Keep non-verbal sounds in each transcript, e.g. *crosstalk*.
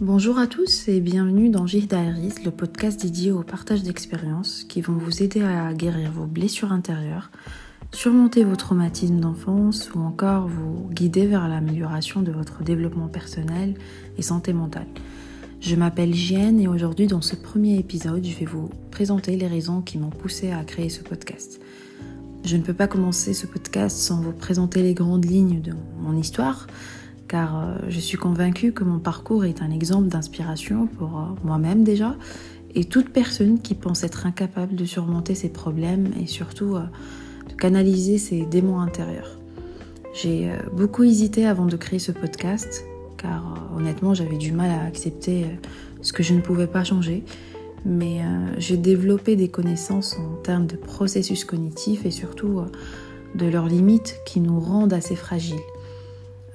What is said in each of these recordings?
Bonjour à tous et bienvenue dans J Diaries, le podcast dédié au partage d'expériences qui vont vous aider à guérir vos blessures intérieures, surmonter vos traumatismes d'enfance ou encore vous guider vers l'amélioration de votre développement personnel et santé mentale. Je m'appelle Jienne et aujourd'hui dans ce premier épisode, je vais vous présenter les raisons qui m'ont poussé à créer ce podcast. Je ne peux pas commencer ce podcast sans vous présenter les grandes lignes de mon histoire, car euh, je suis convaincue que mon parcours est un exemple d'inspiration pour euh, moi-même déjà, et toute personne qui pense être incapable de surmonter ses problèmes et surtout euh, de canaliser ses démons intérieurs. J'ai beaucoup hésité avant de créer ce podcast, car honnêtement j'avais du mal à accepter ce que je ne pouvais pas changer, mais j'ai développé des connaissances en termes de processus cognitifs et surtout de leurs limites qui nous rendent assez fragiles.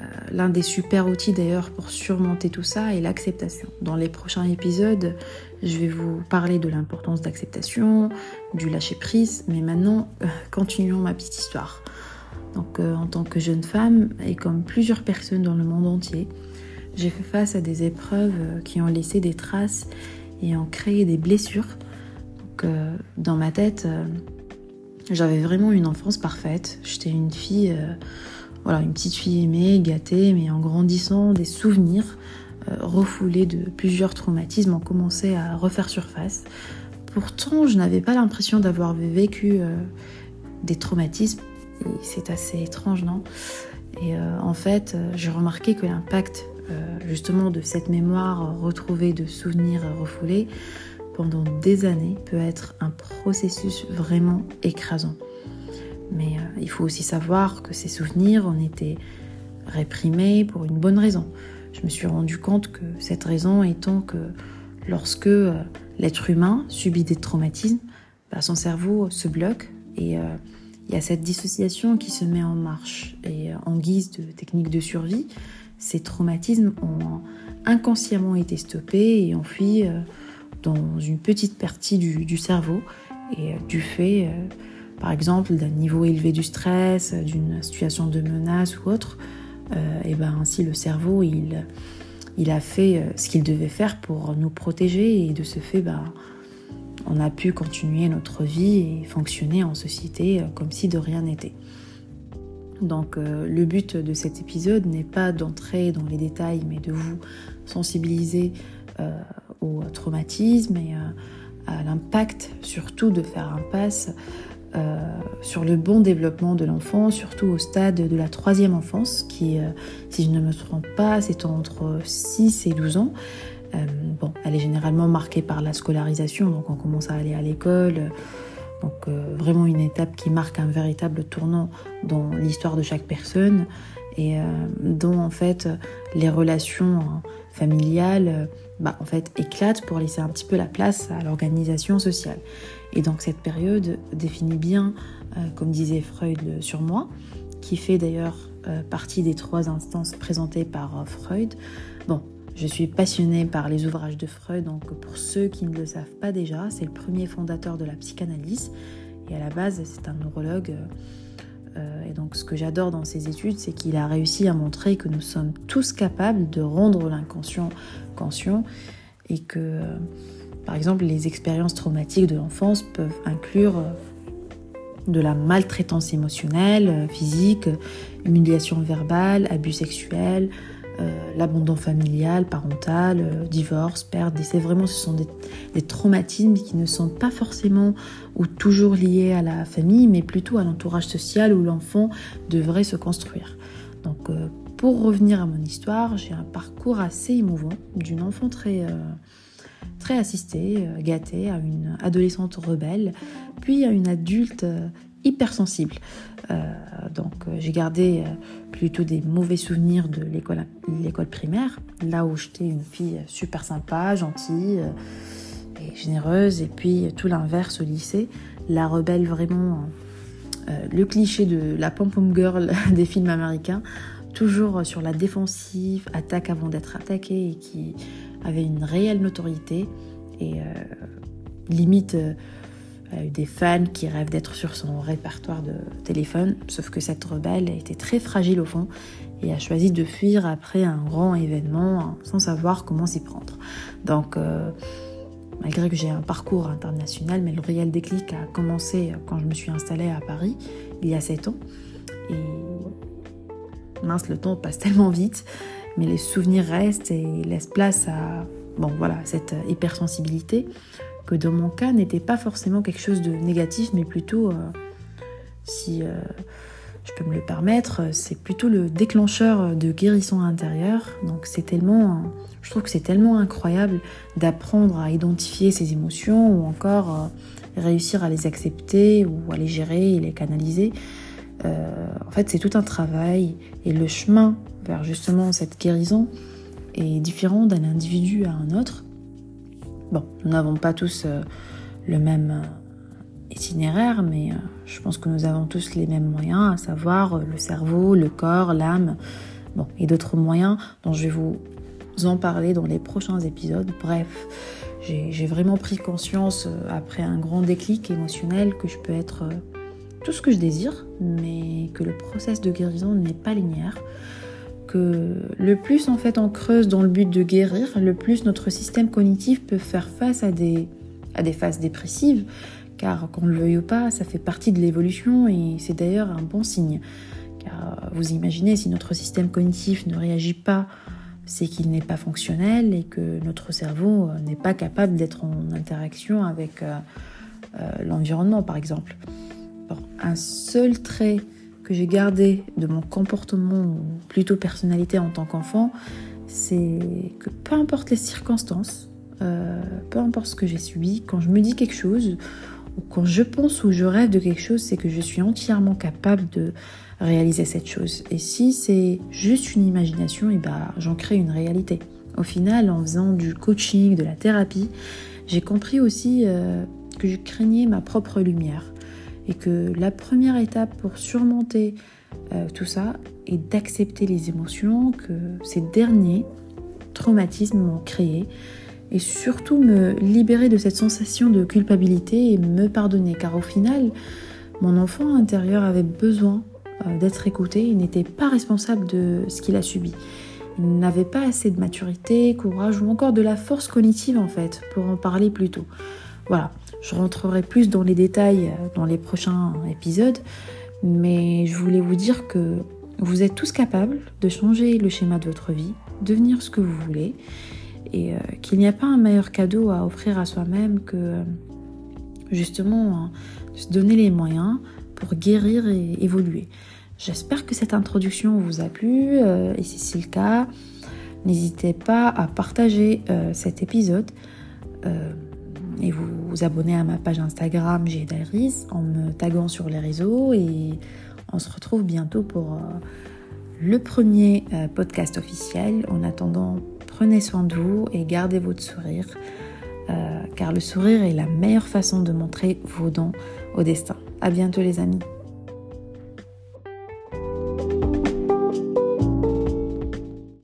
Euh, l'un des super outils d'ailleurs pour surmonter tout ça est l'acceptation. Dans les prochains épisodes, je vais vous parler de l'importance d'acceptation, du lâcher prise, mais maintenant, euh, continuons ma petite histoire. Donc, euh, en tant que jeune femme, et comme plusieurs personnes dans le monde entier, j'ai fait face à des épreuves qui ont laissé des traces et ont créé des blessures. Dans ma tête, j'avais vraiment une enfance parfaite. J'étais une fille voilà, une petite fille aimée, gâtée, mais en grandissant, des souvenirs euh, refoulés de plusieurs traumatismes ont commencé à refaire surface. Pourtant, je n'avais pas l'impression d'avoir vécu euh, des traumatismes, c'est assez étrange, non? Et euh, en fait, j'ai remarqué que l'impact justement de cette mémoire retrouvée de souvenirs refoulés pendant des années peut être un processus vraiment écrasant. Mais euh, il faut aussi savoir que ces souvenirs ont été réprimés pour une bonne raison. Je me suis rendu compte que cette raison étant que lorsque euh, l'être humain subit des traumatismes, bah, son cerveau se bloque et euh, il y a cette dissociation qui se met en marche. Et en guise de technique de survie, ces traumatismes ont inconsciemment été stoppés et enfuis dans une petite partie du, du cerveau et du fait par exemple d'un niveau élevé du stress, d'une situation de menace ou autre, euh, et ben ainsi le cerveau il, a fait euh, ce qu'il devait faire pour nous protéger et de ce fait ben, on a pu continuer notre vie et fonctionner en société euh, comme si de rien n'était. Donc le but de cet épisode n'est pas d'entrer dans les détails mais de vous sensibiliser au traumatisme et à l'impact surtout de faire un passe euh, sur le bon développement de l'enfant, surtout au stade de la troisième enfance, qui, euh, si je ne me trompe pas, c'est entre 6 et 12 ans. Euh, bon, elle est généralement marquée par la scolarisation, donc on commence à aller à l'école. Donc vraiment une étape qui marque un véritable tournant dans l'histoire de chaque personne et dont en fait les relations hein, familiales bah, en fait éclatent pour laisser un petit peu la place à l'organisation sociale. Et donc cette période définit bien, euh, comme disait Freud sur moi, qui fait d'ailleurs euh, partie des trois instances présentées par euh, Freud. Bon, je suis passionnée par les ouvrages de Freud, donc pour ceux qui ne le savent pas déjà, c'est le premier fondateur de la psychanalyse. Et à la base, c'est un neurologue. et donc ce que j'adore dans ses études, c'est qu'il a réussi à montrer que nous sommes tous capables de rendre l'inconscient conscient et que par exemple, les expériences traumatiques de l'enfance peuvent inclure euh, de la maltraitance émotionnelle, euh, physique, humiliation verbale, abus sexuels, euh, l'abandon familial, parental, divorce, perte, décès. Vraiment, ce sont des, traumatismes qui ne sont pas forcément ou toujours liés à la famille, mais plutôt à l'entourage social où l'enfant devrait se construire. Donc, pour revenir à mon histoire, j'ai un parcours assez émouvant d'une enfant très très assistée, euh, gâtée, à une adolescente rebelle, puis à une adulte euh, hypersensible. Euh, donc j'ai gardé plutôt des mauvais souvenirs de l'école, l'école primaire, là où j'étais une fille super sympa, gentille et généreuse, et puis tout l'inverse au lycée, la rebelle vraiment, le cliché de la pom-pom girl *laughs* des films américains, toujours sur la défensive, attaque avant d'être attaquée et qui avait une réelle notoriété et euh, limite, euh, des fans qui rêvent d'être sur son répertoire de téléphone, sauf que cette rebelle était très fragile au fond et a choisi de fuir après un grand événement hein, sans savoir comment s'y prendre. Donc, euh, malgré que j'ai un parcours international, mais le réel déclic a commencé quand je me suis installée à Paris, il y a 7 ans. Et mince, le temps passe tellement vite, mais les souvenirs restent et laissent place à bon, voilà, cette hypersensibilité que dans mon cas n'était pas forcément quelque chose de négatif, mais plutôt, euh, si euh, je peux me le permettre, c'est plutôt le déclencheur de guérison intérieure. Donc c'est tellement, je trouve que c'est tellement incroyable d'apprendre à identifier ses émotions ou encore euh, réussir à les accepter ou à les gérer et les canaliser. en fait, c'est tout un travail et le chemin justement cette guérison est différent d'un individu à un autre. Bon, nous n'avons pas tous euh, le même euh, itinéraire, mais euh, je pense que nous avons tous les mêmes moyens, à savoir le cerveau, le corps, l'âme, bon, et d'autres moyens dont je vais vous en parler dans les prochains épisodes. Bref, j'ai vraiment pris conscience après un grand déclic émotionnel que je peux être tout ce que je désire, mais que le process de guérison n'est pas linéaire le plus en fait on creuse dans le but de guérir, le plus notre système cognitif peut faire face à des, à des phases dépressives, car qu'on le veuille ou pas, ça fait partie de l'évolution et c'est d'ailleurs un bon signe. Car vous imaginez, si notre système cognitif ne réagit pas, c'est qu'il n'est pas fonctionnel et que notre cerveau euh, n'est pas capable d'être en interaction avec euh, euh, l'environnement, par exemple. un seul trait que j'ai gardé de mon comportement, ou plutôt personnalité en tant qu'enfant, c'est que peu importe les circonstances, euh, peu importe ce que j'ai subi, quand je me dis quelque chose, ou quand je pense ou je rêve de quelque chose, c'est que je suis entièrement capable de réaliser cette chose. Et si c'est juste une imagination, et eh ben, j'en crée une réalité. Au final, en faisant du coaching, de la thérapie, j'ai compris aussi euh, que je craignais ma propre lumière et que la première étape pour surmonter euh, tout ça est d'accepter les émotions que ces derniers traumatismes m'ont créé et surtout me libérer de cette sensation de culpabilité et me pardonner car au final mon enfant intérieur avait besoin euh, d'être écouté, il n'était pas responsable de ce qu'il a subi. Il n'avait pas assez de maturité, courage ou encore de la force cognitive en fait pour en parler plus tôt. Voilà, je rentrerai plus dans les détails euh, dans les prochains épisodes, mais je voulais vous dire que vous êtes tous capables de changer le schéma de votre vie, devenir ce que vous voulez, et euh, qu'il n'y a pas un meilleur cadeau à offrir à soi-même que euh, justement se donner les moyens pour guérir et évoluer. J'espère que cette introduction vous a plu, et si c'est le cas, n'hésitez pas à partager cet épisode et vous vous abonner à ma page Instagram J'ai en me taguant sur les réseaux et on se retrouve bientôt pour euh, le premier euh, podcast officiel. En attendant, prenez soin de vous et gardez votre sourire euh, car le sourire est la meilleure façon de montrer vos dons au destin. À bientôt les amis.